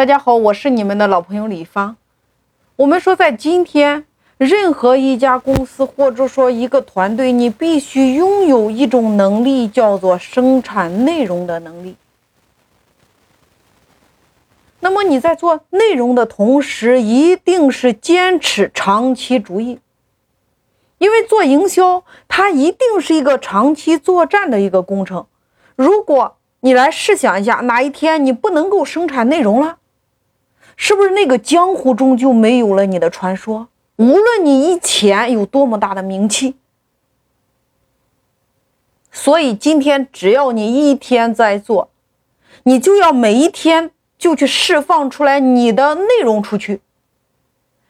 大家好，我是你们的老朋友李芳。我们说，在今天，任何一家公司或者说一个团队，你必须拥有一种能力，叫做生产内容的能力。那么你在做内容的同时，一定是坚持长期主义，因为做营销，它一定是一个长期作战的一个工程。如果你来试想一下，哪一天你不能够生产内容了？是不是那个江湖中就没有了你的传说？无论你以前有多么大的名气，所以今天只要你一天在做，你就要每一天就去释放出来你的内容出去。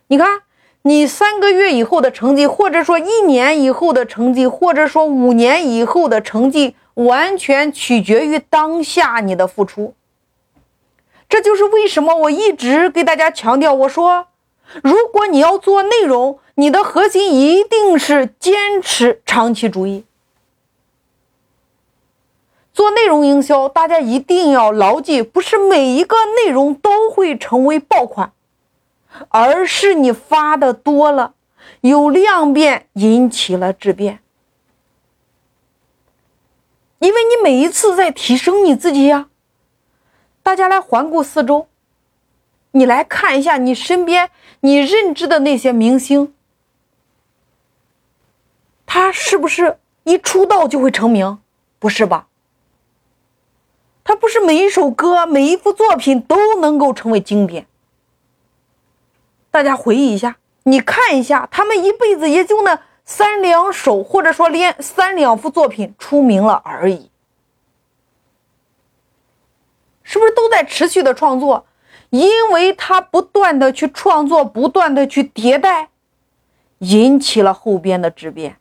你看，你三个月以后的成绩，或者说一年以后的成绩，或者说五年以后的成绩，完全取决于当下你的付出。这就是为什么我一直给大家强调，我说，如果你要做内容，你的核心一定是坚持长期主义。做内容营销，大家一定要牢记，不是每一个内容都会成为爆款，而是你发的多了，有量变引起了质变，因为你每一次在提升你自己呀。大家来环顾四周，你来看一下你身边你认知的那些明星，他是不是一出道就会成名？不是吧？他不是每一首歌、每一幅作品都能够成为经典。大家回忆一下，你看一下，他们一辈子也就那三两首，或者说连三两幅作品出名了而已。是不是都在持续的创作？因为他不断的去创作，不断的去迭代，引起了后边的质变。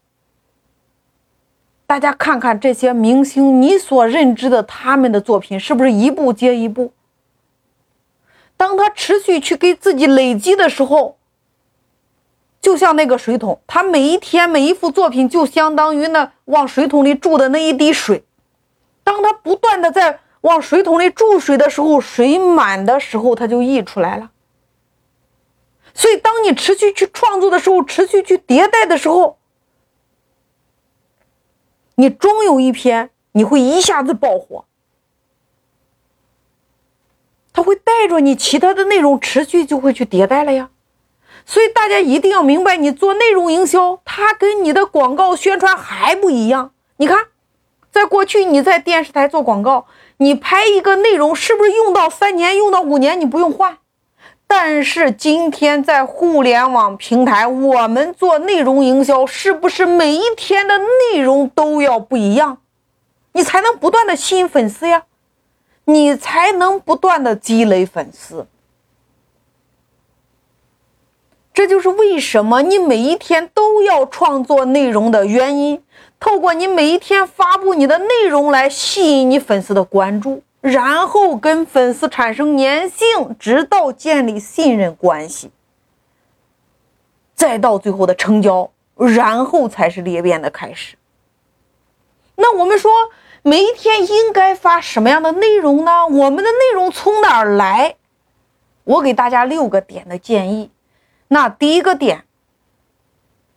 大家看看这些明星，你所认知的他们的作品，是不是一部接一部？当他持续去给自己累积的时候，就像那个水桶，他每一天每一幅作品，就相当于那往水桶里注的那一滴水。当他不断的在。往水桶里注水的时候，水满的时候，它就溢出来了。所以，当你持续去创作的时候，持续去迭代的时候，你终有一篇你会一下子爆火。它会带着你其他的内容持续就会去迭代了呀。所以，大家一定要明白，你做内容营销，它跟你的广告宣传还不一样。你看，在过去你在电视台做广告。你拍一个内容是不是用到三年、用到五年你不用换？但是今天在互联网平台，我们做内容营销，是不是每一天的内容都要不一样？你才能不断的吸引粉丝呀，你才能不断的积累粉丝。这就是为什么你每一天都要创作内容的原因。透过你每一天发布你的内容来吸引你粉丝的关注，然后跟粉丝产生粘性，直到建立信任关系，再到最后的成交，然后才是裂变的开始。那我们说，每一天应该发什么样的内容呢？我们的内容从哪儿来？我给大家六个点的建议。那第一个点，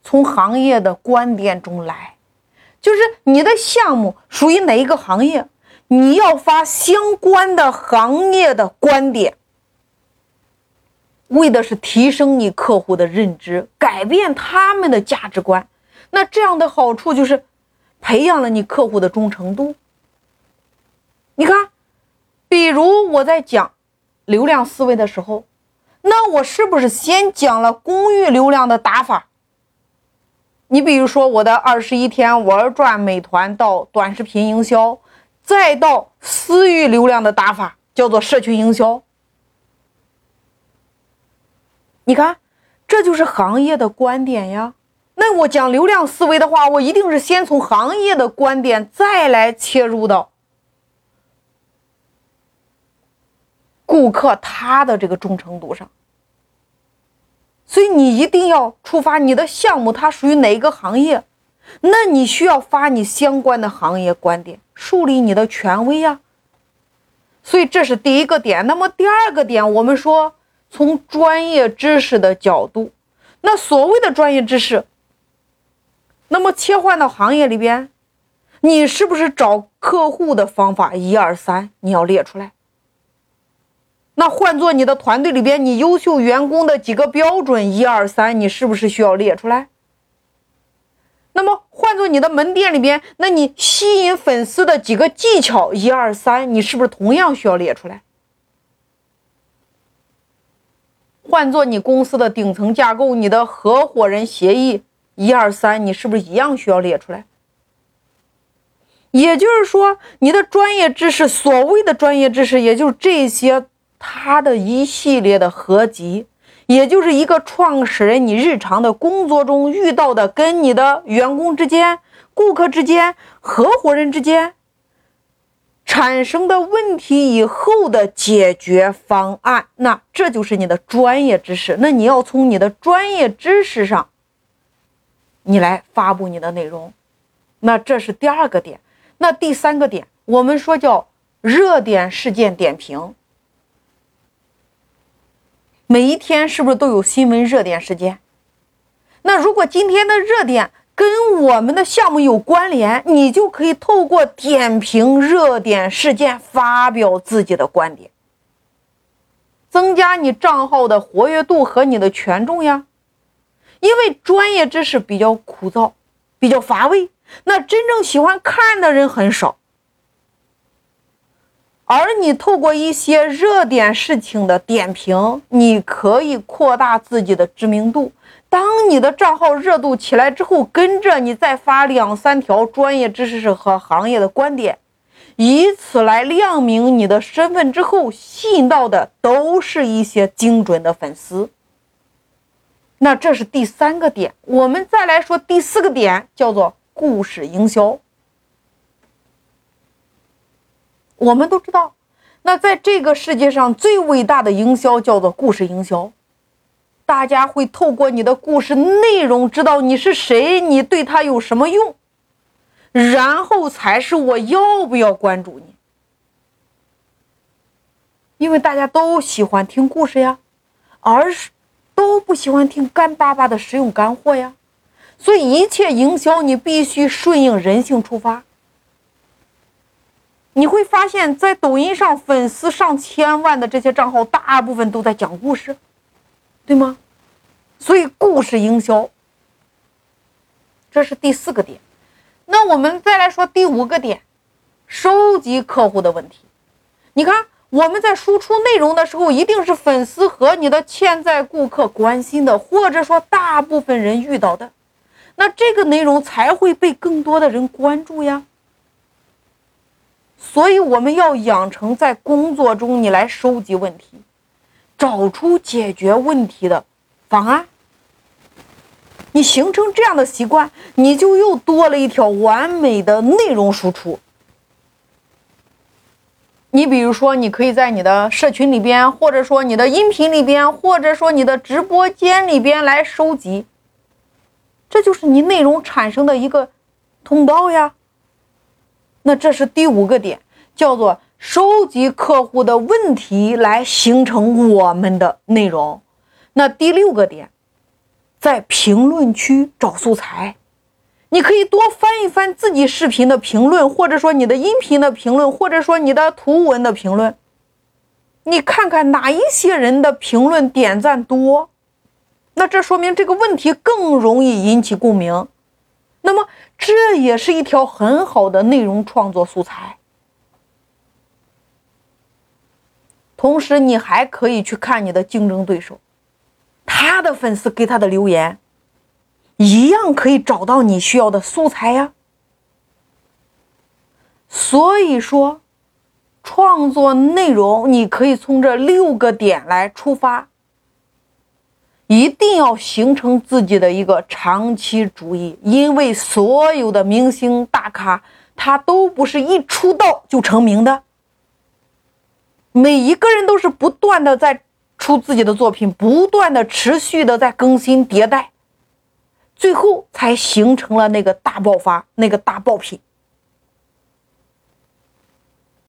从行业的观点中来。就是你的项目属于哪一个行业，你要发相关的行业的观点，为的是提升你客户的认知，改变他们的价值观。那这样的好处就是培养了你客户的忠诚度。你看，比如我在讲流量思维的时候，那我是不是先讲了公域流量的打法？你比如说，我的二十一天玩转美团到短视频营销，再到私域流量的打法，叫做社群营销。你看，这就是行业的观点呀。那我讲流量思维的话，我一定是先从行业的观点再来切入到顾客他的这个忠诚度上。所以你一定要出发，你的项目它属于哪一个行业？那你需要发你相关的行业观点，树立你的权威呀。所以这是第一个点。那么第二个点，我们说从专业知识的角度，那所谓的专业知识，那么切换到行业里边，你是不是找客户的方法一二三你要列出来？那换做你的团队里边，你优秀员工的几个标准一二三，你是不是需要列出来？那么换做你的门店里边，那你吸引粉丝的几个技巧一二三，你是不是同样需要列出来？换做你公司的顶层架构，你的合伙人协议一二三，你是不是一样需要列出来？也就是说，你的专业知识，所谓的专业知识，也就是这些它的一系列的合集。也就是一个创始人，你日常的工作中遇到的，跟你的员工之间、顾客之间、合伙人之间产生的问题以后的解决方案，那这就是你的专业知识。那你要从你的专业知识上，你来发布你的内容。那这是第二个点。那第三个点，我们说叫热点事件点评。每一天是不是都有新闻热点事件？那如果今天的热点跟我们的项目有关联，你就可以透过点评热点事件发表自己的观点，增加你账号的活跃度和你的权重呀。因为专业知识比较枯燥，比较乏味，那真正喜欢看的人很少。而你透过一些热点事情的点评，你可以扩大自己的知名度。当你的账号热度起来之后，跟着你再发两三条专业知识和行业的观点，以此来亮明你的身份之后，吸引到的都是一些精准的粉丝。那这是第三个点，我们再来说第四个点，叫做故事营销。我们都知道，那在这个世界上最伟大的营销叫做故事营销。大家会透过你的故事内容知道你是谁，你对他有什么用，然后才是我要不要关注你。因为大家都喜欢听故事呀，而是都不喜欢听干巴巴的实用干货呀。所以一切营销你必须顺应人性出发。你会发现在抖音上粉丝上千万的这些账号，大部分都在讲故事，对吗？所以故事营销，这是第四个点。那我们再来说第五个点，收集客户的问题。你看我们在输出内容的时候，一定是粉丝和你的潜在顾客关心的，或者说大部分人遇到的，那这个内容才会被更多的人关注呀。所以我们要养成在工作中你来收集问题，找出解决问题的方案。你形成这样的习惯，你就又多了一条完美的内容输出。你比如说，你可以在你的社群里边，或者说你的音频里边，或者说你的直播间里边来收集，这就是你内容产生的一个通道呀。那这是第五个点，叫做收集客户的问题来形成我们的内容。那第六个点，在评论区找素材，你可以多翻一翻自己视频的评论，或者说你的音频的评论，或者说你的图文的评论，你看看哪一些人的评论点赞多，那这说明这个问题更容易引起共鸣。那么。这也是一条很好的内容创作素材。同时，你还可以去看你的竞争对手，他的粉丝给他的留言，一样可以找到你需要的素材呀。所以说，创作内容你可以从这六个点来出发。一定要形成自己的一个长期主义，因为所有的明星大咖，他都不是一出道就成名的。每一个人都是不断的在出自己的作品，不断的持续的在更新迭代，最后才形成了那个大爆发，那个大爆品。